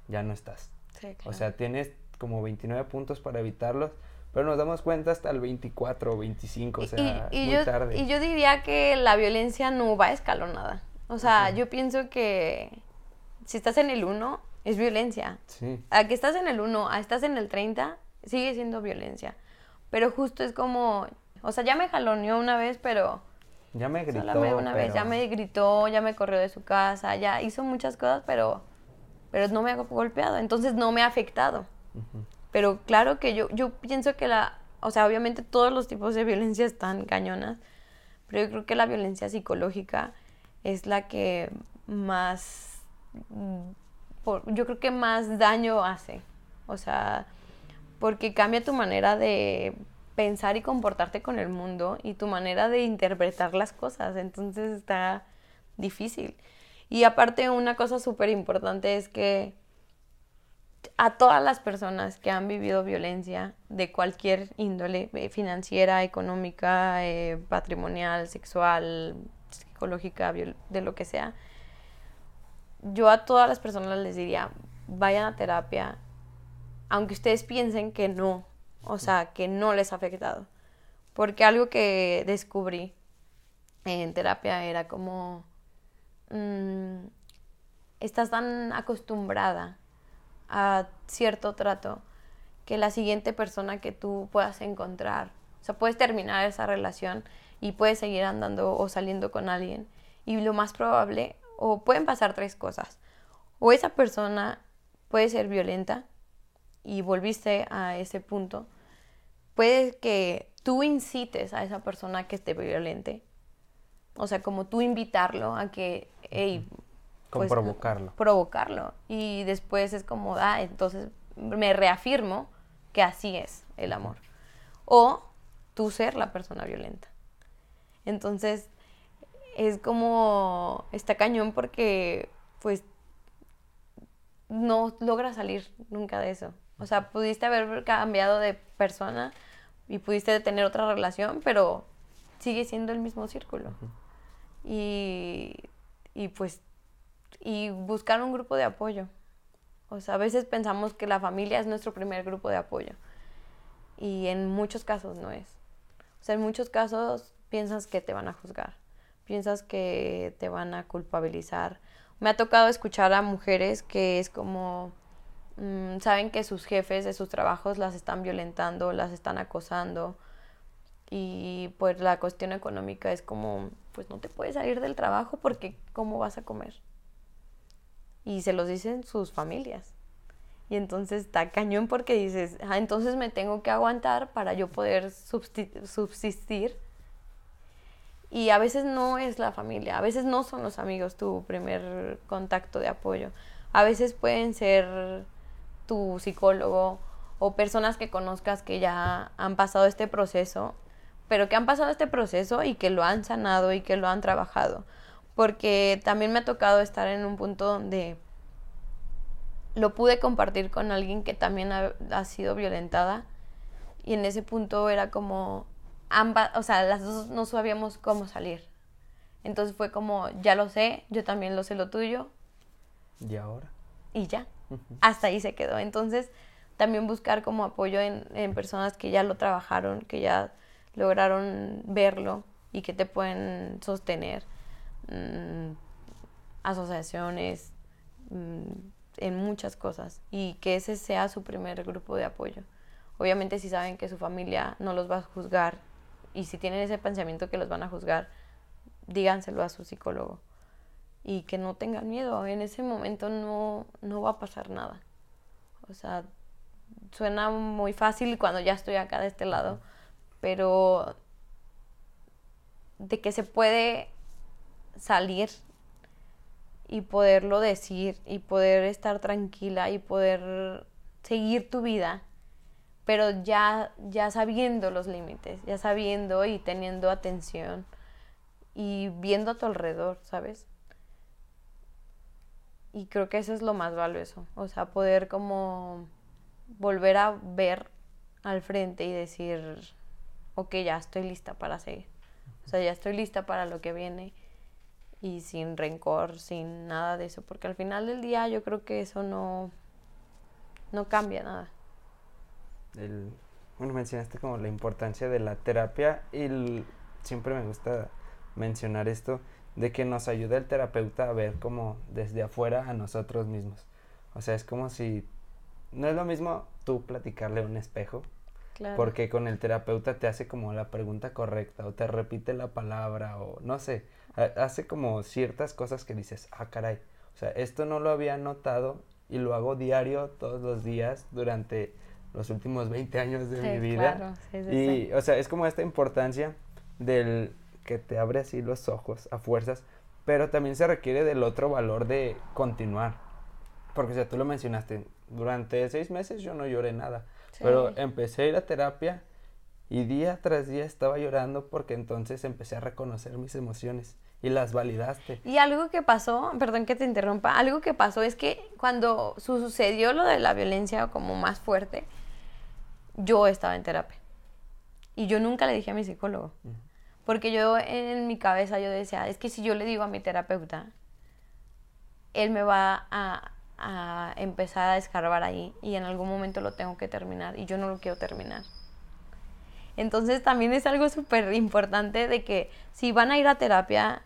ya no estás. Sí, O sea, tienes como 29 puntos para evitarlos, pero nos damos cuenta hasta el 24 o 25, o sea, y, y muy yo, tarde. y yo diría que la violencia no va escalonada. O sea, yo pienso que si estás en el 1, es violencia. Sí, A que estás en el 1, a estás en el 30, sigue siendo violencia. Pero justo es como, o sea, ya me jaloneó una vez, pero ya me gritó, una vez, ya me gritó, ya me corrió de su casa, ya hizo muchas cosas, pero, pero no me ha golpeado, entonces no me ha afectado. Pero claro que yo, yo pienso que la, o sea, obviamente todos los tipos de violencia están cañonas, pero yo creo que la violencia psicológica es la que más, mm, por- yo creo que más daño hace. O sea, porque cambia tu manera de pensar y comportarte con el mundo y tu manera de interpretar las cosas. Entonces está difícil. Y aparte una cosa súper importante es que a todas las personas que han vivido violencia de cualquier índole, eh, financiera, económica, eh, patrimonial, sexual, psicológica, de lo que sea, yo a todas las personas les diría, vayan a terapia, aunque ustedes piensen que no, o sea, que no les ha afectado. Porque algo que descubrí en terapia era como, mm, estás tan acostumbrada a cierto trato que la siguiente persona que tú puedas encontrar, o sea, puedes terminar esa relación y puedes seguir andando o saliendo con alguien y lo más probable, o pueden pasar tres cosas, o esa persona puede ser violenta y volviste a ese punto, puede que tú incites a esa persona que esté violente, o sea, como tú invitarlo a que, hey, pues, provocarlo. provocarlo. Y después es como, ah, entonces me reafirmo que así es el amor. O tú ser la persona violenta. Entonces, es como, está cañón porque, pues, no logras salir nunca de eso. O sea, pudiste haber cambiado de persona y pudiste tener otra relación, pero sigue siendo el mismo círculo. Y, y pues y buscar un grupo de apoyo. O sea, a veces pensamos que la familia es nuestro primer grupo de apoyo y en muchos casos no es. O sea, en muchos casos piensas que te van a juzgar, piensas que te van a culpabilizar. Me ha tocado escuchar a mujeres que es como, mm, saben que sus jefes de sus trabajos las están violentando, las están acosando y pues la cuestión económica es como, pues no te puedes salir del trabajo porque ¿cómo vas a comer? y se los dicen sus familias. Y entonces está cañón porque dices, ah, entonces me tengo que aguantar para yo poder subsistir. Y a veces no es la familia, a veces no son los amigos tu primer contacto de apoyo. A veces pueden ser tu psicólogo o personas que conozcas que ya han pasado este proceso, pero que han pasado este proceso y que lo han sanado y que lo han trabajado. Porque también me ha tocado estar en un punto donde lo pude compartir con alguien que también ha, sido violentada y en ese punto era como ambas, o sea, las dos no sabíamos cómo salir. Entonces fue como, ya lo sé, yo también lo sé lo tuyo. ¿Y ahora? Y ya. Hasta ahí se quedó. Entonces, también buscar como apoyo en, personas que ya lo trabajaron, que ya lograron verlo y que te pueden sostener. Mm, asociaciones, mm, en muchas cosas. Y que ese sea su primer grupo de apoyo. Obviamente si saben que su familia no los va a juzgar y si tienen ese pensamiento que los van a juzgar, díganselo a su psicólogo. Y que no tengan miedo. En ese momento no, no va a pasar nada. O sea, suena muy fácil cuando ya estoy acá de este lado, pero de que se puede salir y poderlo decir y poder estar tranquila y poder seguir tu vida, pero ya, ya sabiendo los límites, ya sabiendo y teniendo atención y viendo a tu alrededor, ¿sabes? Y creo que eso es lo más valioso, o sea, poder como volver a ver al frente y decir, ok, ya estoy lista para seguir. O sea, ya estoy lista para lo que viene y sin rencor, sin nada de eso, porque al final del día yo creo que eso no, no cambia nada. Bueno, mencionaste como la importancia de la terapia y siempre me gusta mencionar esto de que nos ayuda el terapeuta a ver como desde afuera a nosotros mismos. O sea, es como si no es lo mismo tú platicarle a un espejo, porque con el terapeuta te hace como la pregunta correcta o te repite la palabra o no sé, hace como ciertas cosas que dices, ah, caray, o sea, esto no lo había notado y lo hago diario todos los días durante los últimos 20 años de mi vida. y, o sea, es como esta importancia del que te abre así los ojos a fuerzas, pero también se requiere del otro valor de continuar. Porque, o sea, tú lo mencionaste, durante seis meses yo no lloré nada, pero empecé a ir a terapia y día tras día estaba llorando porque entonces empecé a reconocer mis emociones y las validaste. Y algo que pasó, perdón que te interrumpa, algo que pasó es que cuando sucedió lo de la violencia como más fuerte, yo estaba en terapia. Y yo nunca le dije a mi psicólogo. Porque yo en mi cabeza yo decía, es que si yo le digo a mi terapeuta, él me va a, a empezar a escarbar ahí y en algún momento lo tengo que terminar y yo no lo quiero terminar. Entonces también es algo súper importante de que si van a ir a terapia,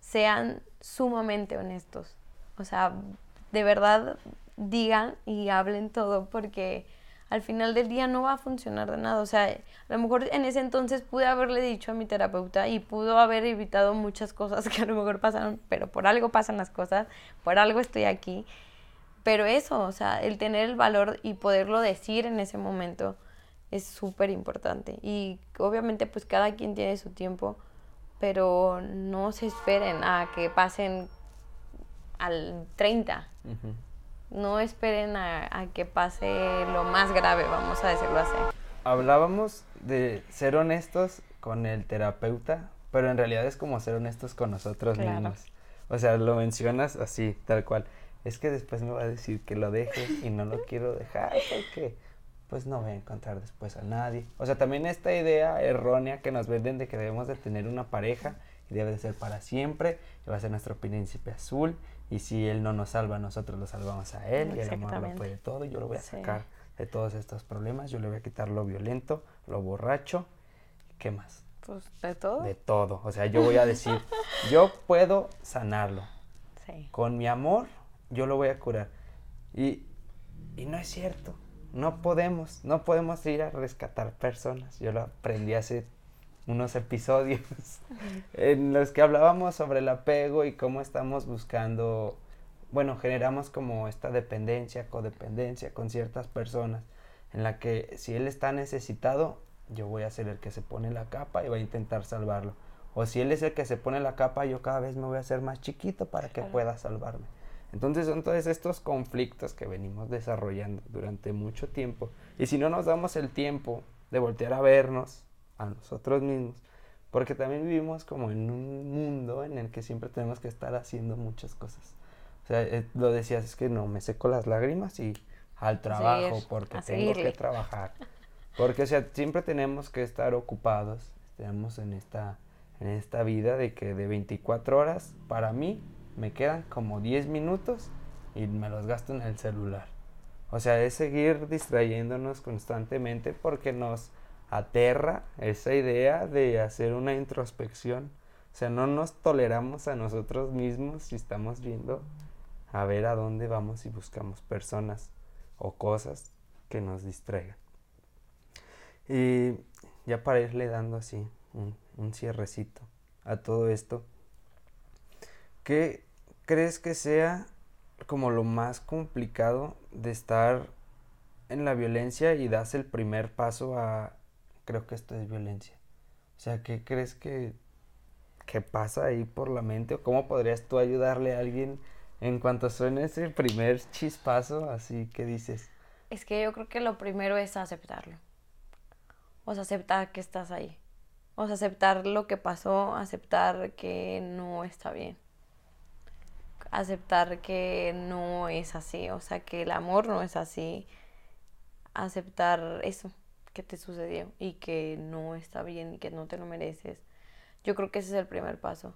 sean sumamente honestos. O sea, de verdad digan y hablen todo porque al final del día no va a funcionar de nada. O sea, a lo mejor en ese entonces pude haberle dicho a mi terapeuta y pudo haber evitado muchas cosas que a lo mejor pasaron, pero por algo pasan las cosas, por algo estoy aquí. Pero eso, o sea, el tener el valor y poderlo decir en ese momento es súper importante. Y obviamente pues cada quien tiene su tiempo, pero no se esperen a que pasen al 30. No esperen a, que pase lo más grave, vamos a decirlo así. Hablábamos de ser honestos con el terapeuta, pero en realidad es como ser honestos con nosotros mismos. O sea, lo mencionas así, tal cual. Es que después me va a decir que lo deje y no lo quiero dejar porque pues no voy a encontrar después a nadie. O sea, también esta idea errónea que nos venden de que debemos de tener una pareja y debe de ser para siempre, y va a ser nuestro príncipe azul, y si él no nos salva, nosotros lo salvamos a él, y el amor lo puede todo, yo lo voy a sacar de todos estos problemas, yo le voy a quitar lo violento, lo borracho, ¿qué más? Pues de todo. De todo, o sea, yo voy a decir, [laughs] yo puedo sanarlo. Sí. Con mi amor, yo lo voy a curar. Y, y no es cierto no podemos, no podemos ir a rescatar personas. Yo lo aprendí hace unos episodios [laughs] en los que hablábamos sobre el apego y cómo estamos buscando, bueno, generamos como esta dependencia, codependencia con ciertas personas, en la que si él está necesitado, yo voy a ser el que se pone la capa y va a intentar salvarlo. O si él es el que se pone la capa, yo cada vez me voy a hacer más chiquito para que pueda salvarme. Entonces son todos estos conflictos que venimos desarrollando durante mucho tiempo. Y si no nos damos el tiempo de voltear a vernos a nosotros mismos, porque también vivimos como en un mundo en el que siempre tenemos que estar haciendo muchas cosas. O sea, eh, lo decías, es que no, me seco las lágrimas y al trabajo porque tengo que trabajar. Porque, o sea, siempre tenemos que estar ocupados, estamos en esta, en esta vida de que de 24 horas, para mí, me quedan como 10 minutos y me los gasto en el celular. O sea, es seguir distrayéndonos constantemente porque nos aterra esa idea de hacer una introspección. O sea, no nos toleramos a nosotros mismos si estamos viendo a ver a dónde vamos y buscamos personas o cosas que nos distraigan. Y ya para irle dando así un, cierrecito a todo esto, ¿qué crees que sea como lo más complicado de estar en la violencia y das el primer paso a creo que esto es violencia? O sea, ¿qué crees que, que pasa ahí por la mente? ¿O cómo podrías tú ayudarle a alguien en cuanto suene ese primer chispazo? Así que dices. Es que yo creo que lo primero es aceptarlo. O sea, aceptar que estás ahí. O sea, aceptar lo que pasó, aceptar que no está bien. Aceptar que no es así, o sea, que el amor no es así. Aceptar eso que te sucedió y que no está bien y que no te lo mereces. Yo creo que ese es el primer paso.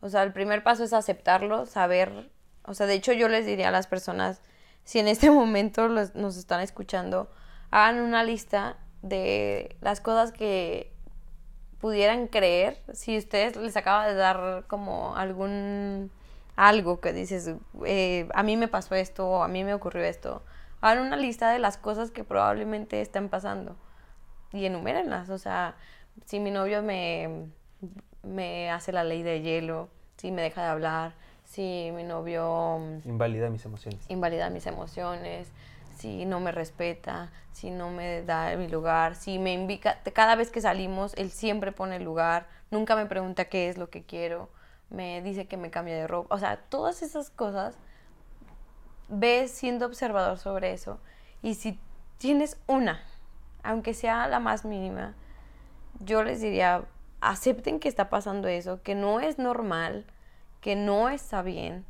O sea, el primer paso es aceptarlo, saber, o sea, de hecho yo les diría a las personas, si en este [laughs] momento nos están escuchando, hagan una lista de las cosas que pudieran creer si ustedes les acaba de dar como algún algo que dices eh, a mí me pasó esto a mí me ocurrió esto hagan una lista de las cosas que probablemente estén pasando y enumérenlas o sea si mi novio me me hace la ley de hielo si me deja de hablar si mi novio... Mm, invalida mis emociones. Invalida mis emociones, si no me respeta, si no me da mi lugar, si me invita, cada vez que salimos, él siempre pone el lugar, nunca me pregunta qué es lo que quiero, me dice que me cambie de ropa, o sea, todas esas cosas, ves siendo observador sobre eso, y si tienes una, aunque sea la más mínima, yo les diría, acepten que está pasando eso, que no es normal, que no está bien,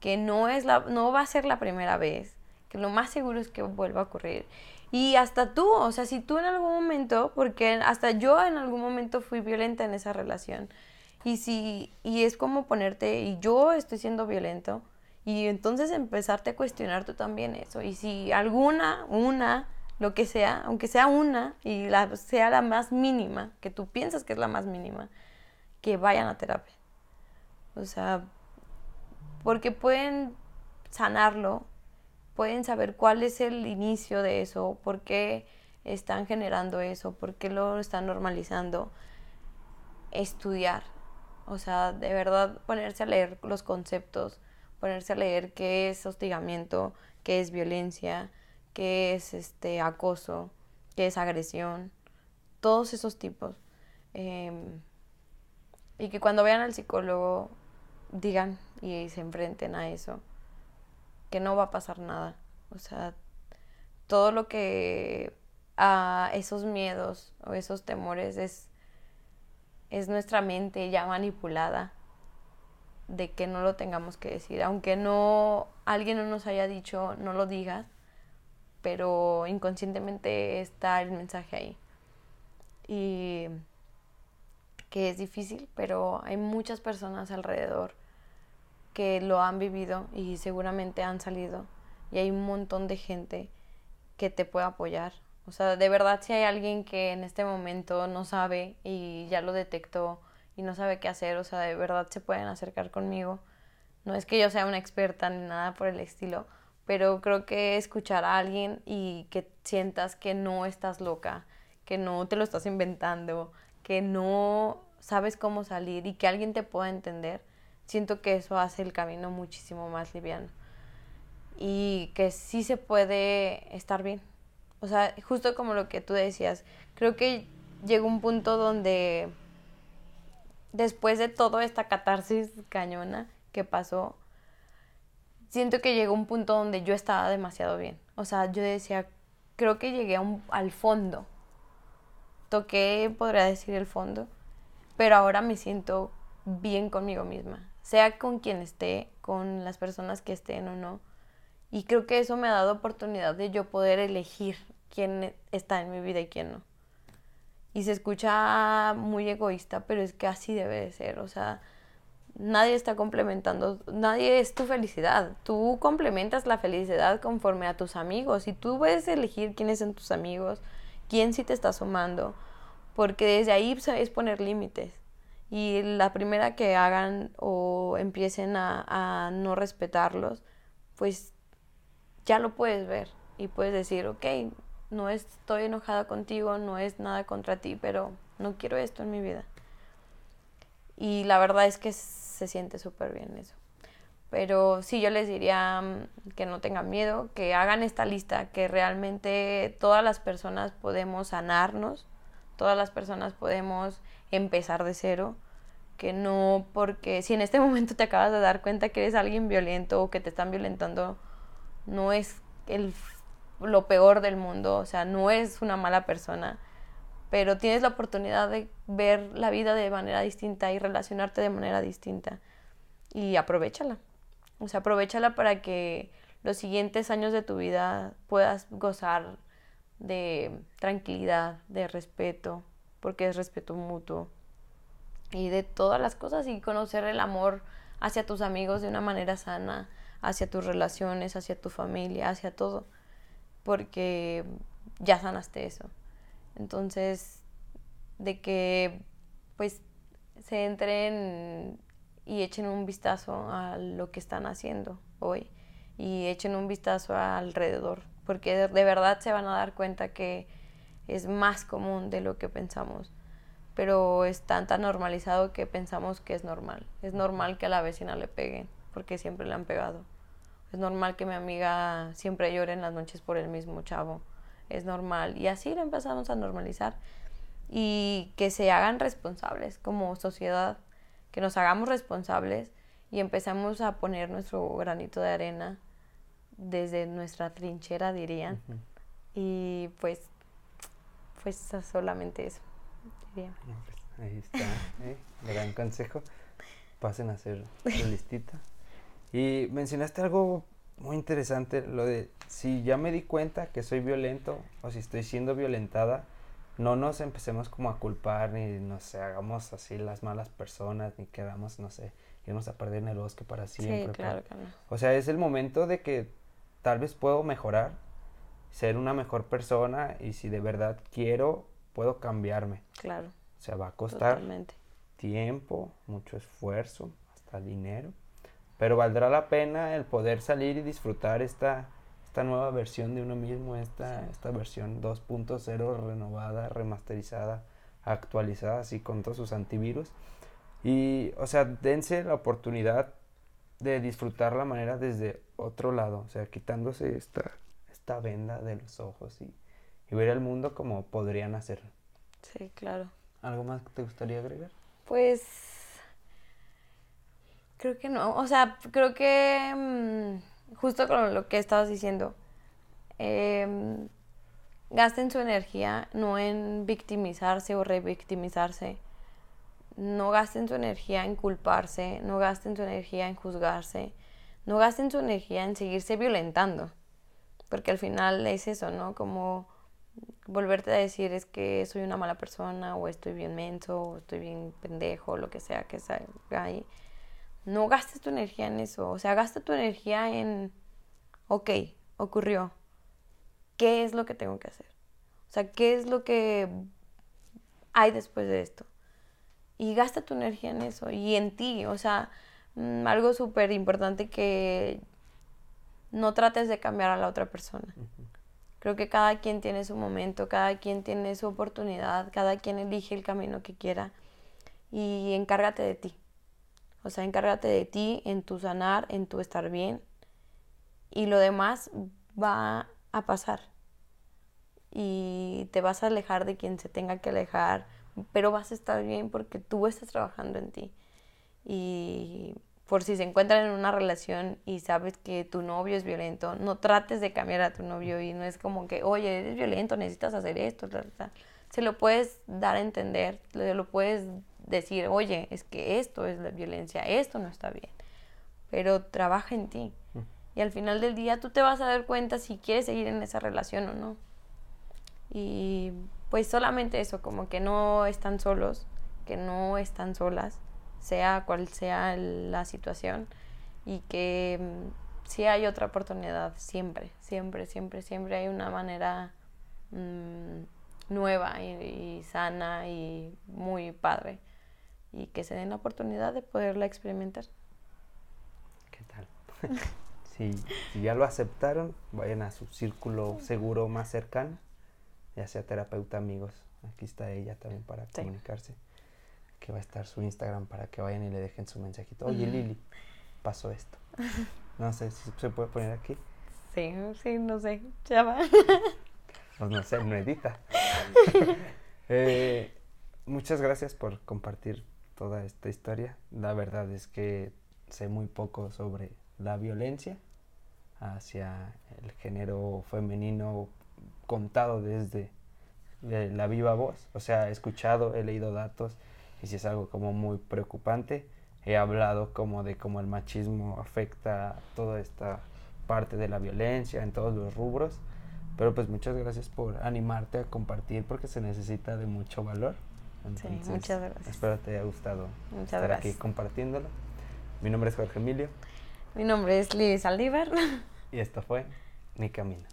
que no, es la, no va a ser la primera vez, que lo más seguro es que vuelva a ocurrir. Y hasta tú, o sea, si tú en algún momento, porque hasta yo en algún momento fui violenta en esa relación, y si y es como ponerte y yo estoy siendo violento y entonces empezarte a cuestionar tú también eso. Y si alguna una lo que sea aunque sea una y la sea la más mínima que tú piensas que es la más mínima que vayan a terapia. O sea, porque pueden sanarlo, pueden saber cuál es el inicio de eso, por qué están generando eso, por qué lo están normalizando. Estudiar, o sea, de verdad ponerse a leer los conceptos, ponerse a leer qué es hostigamiento, qué es violencia, qué es este acoso, qué es agresión, todos esos tipos. Em, y que cuando vean al psicólogo digan y se enfrenten a eso, que no va a pasar nada. O sea, todo lo que a esos miedos o esos temores es, es nuestra mente ya manipulada de que no lo tengamos que decir. Aunque no alguien no nos haya dicho no lo digas, pero inconscientemente está el mensaje ahí. Y que es difícil, pero hay muchas personas alrededor que lo han vivido y seguramente han salido y hay un montón de gente que te puede apoyar. O sea, de verdad si hay alguien que en este momento no sabe y ya lo detectó y no sabe qué hacer, o sea, de verdad se pueden acercar conmigo. No es que yo sea una experta ni nada por el estilo, pero creo que escuchar a alguien y que sientas que no estás loca, que no te lo estás inventando, que no sabes cómo salir y que alguien te pueda entender, siento que eso hace el camino muchísimo más liviano. Y que sí se puede estar bien. O sea, justo como lo que tú decías, creo que llegó un punto donde después de toda esta catarsis cañona que pasó, siento que llegó un punto donde yo estaba demasiado bien. O sea, yo decía, creo que llegué al fondo. Toqué, podría decir, el fondo. Pero ahora me siento bien conmigo misma. Sea con quien esté, con las personas que estén o no. Y creo que eso me ha dado oportunidad de yo poder elegir quién está en mi vida y quién no. Y se escucha muy egoísta, pero es que así debe de ser. O sea, nadie está complementando, nadie es tu felicidad. Tú complementas la felicidad conforme a tus amigos y tú puedes elegir quiénes son tus amigos, quién sí te está sumando, porque desde ahí sabes poner límites. Y la primera que hagan o empiecen a, a no respetarlos, pues ya lo puedes ver y puedes decir, ok, no estoy enojada contigo, no es nada contra ti, pero no quiero esto en mi vida. Y la verdad es que se siente súper bien eso. Pero sí, yo les diría mm, que no tengan miedo, que hagan esta lista, que realmente todas las personas podemos sanarnos, todas las personas podemos empezar de cero, que no porque si en este [laughs] momento te acabas de dar cuenta que eres alguien violento o que te están violentando, no es el, lo peor del mundo, o sea, no es una mala persona pero tienes la oportunidad de ver la vida de manera distinta y relacionarte de manera distinta. Y aprovechala. O sea, aprovechala para que los siguientes años de tu vida puedas gozar de tranquilidad, de respeto, porque es respeto mutuo, y de todas las cosas y conocer el amor hacia tus amigos de una manera sana, hacia tus relaciones, hacia tu familia, hacia todo, porque ya sanaste eso. Entonces, de que pues se entren y echen un vistazo a lo que están haciendo hoy y echen un vistazo alrededor, porque de, verdad se van a dar cuenta que es más común de lo que pensamos, pero es tan tan normalizado que pensamos que es normal. Es normal que a la vecina le peguen, porque siempre le han pegado. Es normal que mi amiga siempre llore en las noches por el mismo chavo es normal. Y así lo empezamos a normalizar. Y que se hagan responsables como sociedad, que nos hagamos responsables y empezamos a poner nuestro granito de arena desde nuestra trinchera, dirían. Y pues, pues solamente eso, diría. Pues, ahí está, ¿eh? gran consejo. Pasen a hacer su listita. Y mencionaste algo muy interesante lo de si ya me di cuenta que soy violento o si estoy siendo violentada, no nos empecemos como a culpar ni nos hagamos así las malas personas ni quedamos, no sé, irnos a perder en el bosque para siempre. Sí, claro, O sea, es el momento de que tal vez puedo mejorar, ser una mejor persona y si de verdad quiero, puedo cambiarme. Claro. O sea, va a costar tiempo, mucho esfuerzo, hasta dinero pero valdrá la pena el poder salir y disfrutar esta, esta nueva versión de uno mismo, esta, esta versión 2.0 renovada, remasterizada, actualizada, así con todos sus antivirus. Y, o sea, dense la oportunidad de disfrutar la manera desde otro lado, o sea, quitándose esta, esta venda de los ojos y, y ver el mundo como podrían hacerlo. Sí, claro. ¿Algo más que te gustaría agregar? Pues Creo que no. O sea, creo que mm, justo con lo que estabas diciendo, em, gasten su energía no en victimizarse o revictimizarse. No gasten su energía en culparse, no gasten su energía en juzgarse, no gasten su energía en seguirse violentando. Porque al final es eso, ¿no? Como volverte a decir es que soy una mala persona o estoy bien menso o estoy bien pendejo, lo que sea que sea ahí no gastes tu energía en eso. O sea, gasta tu energía en, ok, ocurrió. ¿Qué es lo que tengo que hacer? O sea, ¿qué es lo que hay después de esto? Y gasta tu energía en eso y en ti. O sea, mm, algo súper importante que no trates de cambiar a la otra persona. Creo que cada quien tiene su momento, cada quien tiene su oportunidad, cada quien elige el camino que quiera y encárgate de ti. O sea, encárgate de ti, en tu sanar, en tu estar bien. Y lo demás va a pasar. Y te vas a alejar de quien se tenga que alejar. pero vas a estar bien porque tú estás trabajando en ti. Y por si se encuentran en una relación y sabes que tu novio es violento, no trates de cambiar a tu novio y no es como que, oye, eres violento, necesitas hacer esto, se lo puedes dar a entender, lo puedes decir, oye, es que esto es la violencia, esto no está bien, pero trabaja en ti. Mm. Y al final del día tú te vas a dar cuenta si quieres seguir en esa relación o no. Y pues solamente eso, como que no están solos, que no están solas, sea cual sea la situación, y que mm, si hay otra oportunidad, siempre, siempre, siempre, siempre hay una manera mm, nueva y, sana y muy padre, y que se den la oportunidad de poderla experimentar. ¿Qué tal? [laughs] si, si ya lo aceptaron, vayan a su círculo seguro más cercano ya sea terapeuta, amigos. Aquí está ella también para comunicarse. Que va a estar su Instagram para que vayan y le dejen su mensajito. Oye, Lili, pasó esto. [laughs] No sé si se puede poner aquí. Sí, sí, no sé. Ya va. [laughs] Pues no sé, no edita. Eh, muchas gracias por compartir toda esta historia. La verdad es que sé muy poco sobre la violencia hacia el género femenino contado desde la viva voz. O sea, he escuchado, he leído datos y si es algo como muy preocupante. He hablado como de cómo el machismo afecta toda esta parte de la violencia en todos los rubros. Pero pues muchas gracias por animarte a compartir porque se necesita de mucho valor. Sí, muchas gracias. Espero te haya gustado estar aquí compartiéndolo. Mi nombre es Jorge Emilio. Mi nombre es Liz Saldívar. Y esto fue Mi Camino.